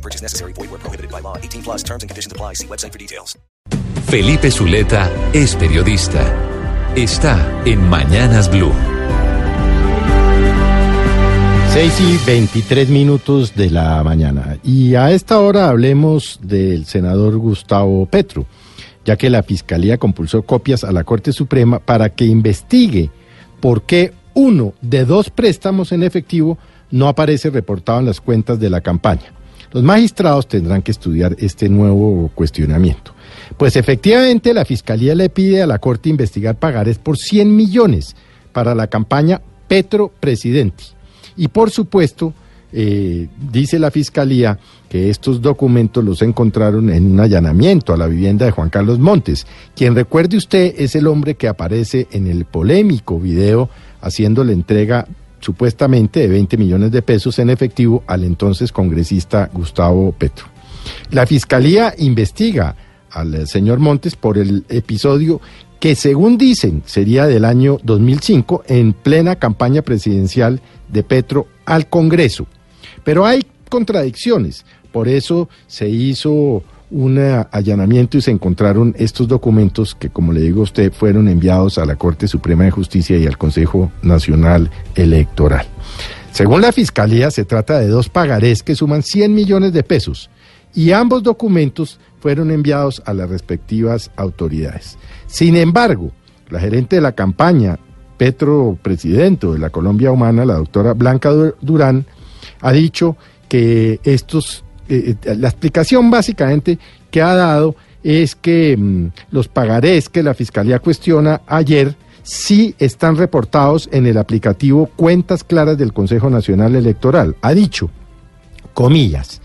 No purchase necessary. Void where prohibited by law. 18 plus terms and conditions apply. See website for details. Felipe Zuleta es periodista. Está en Mañanas Blue. 6 y 23 minutos de la mañana. Y a esta hora hablemos del senador Gustavo Petro, ya que la Fiscalía compulsó copias a la Corte Suprema para que investigue por qué uno de dos préstamos en efectivo no aparece reportado en las cuentas de la campaña. Los magistrados tendrán que estudiar este nuevo cuestionamiento. Pues efectivamente la Fiscalía le pide a la Corte investigar pagares por 100 millones para la campaña Petro Presidente. Y por supuesto, eh, dice la Fiscalía que estos documentos los encontraron en un allanamiento a la vivienda de Juan Carlos Montes, quien recuerde usted es el hombre que aparece en el polémico video haciendo la entrega supuestamente de 20 millones de pesos en efectivo al entonces congresista Gustavo Petro. La Fiscalía investiga al señor Montes por el episodio que según dicen sería del año 2005 en plena campaña presidencial de Petro al Congreso. Pero hay contradicciones, por eso se hizo un allanamiento y se encontraron estos documentos que, como le digo a usted, fueron enviados a la Corte Suprema de Justicia y al Consejo Nacional Electoral. Según la Fiscalía, se trata de dos pagarés que suman 100 millones de pesos y ambos documentos fueron enviados a las respectivas autoridades. Sin embargo, la gerente de la campaña, Petro Presidente de la Colombia Humana, la doctora Blanca Durán, ha dicho que estos, eh, la explicación básicamente que ha dado es que mm, los pagarés que la Fiscalía cuestiona ayer sí están reportados en el aplicativo Cuentas Claras del Consejo Nacional Electoral. Ha dicho, comillas,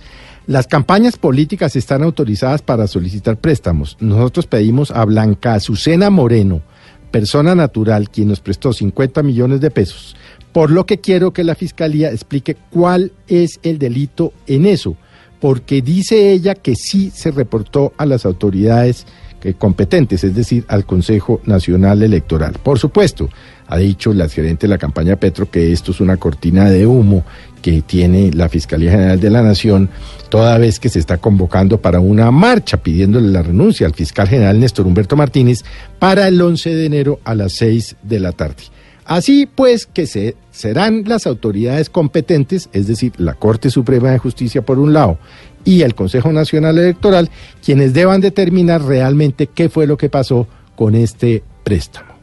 las campañas políticas están autorizadas para solicitar préstamos. Nosotros pedimos a Blanca Azucena Moreno, persona natural, quien nos prestó 50 millones de pesos. Por lo que quiero que la Fiscalía explique cuál es el delito en eso, porque dice ella que sí se reportó a las autoridades competentes, es decir, al Consejo Nacional Electoral. Por supuesto, ha dicho la gerente de la campaña Petro que esto es una cortina de humo que tiene la Fiscalía General de la Nación, toda vez que se está convocando para una marcha pidiéndole la renuncia al fiscal general Néstor Humberto Martínez para el 11 de enero a las 6 de la tarde. Así pues que se, serán las autoridades competentes, es decir, la Corte Suprema de Justicia por un lado y el Consejo Nacional Electoral, quienes deban determinar realmente qué fue lo que pasó con este préstamo.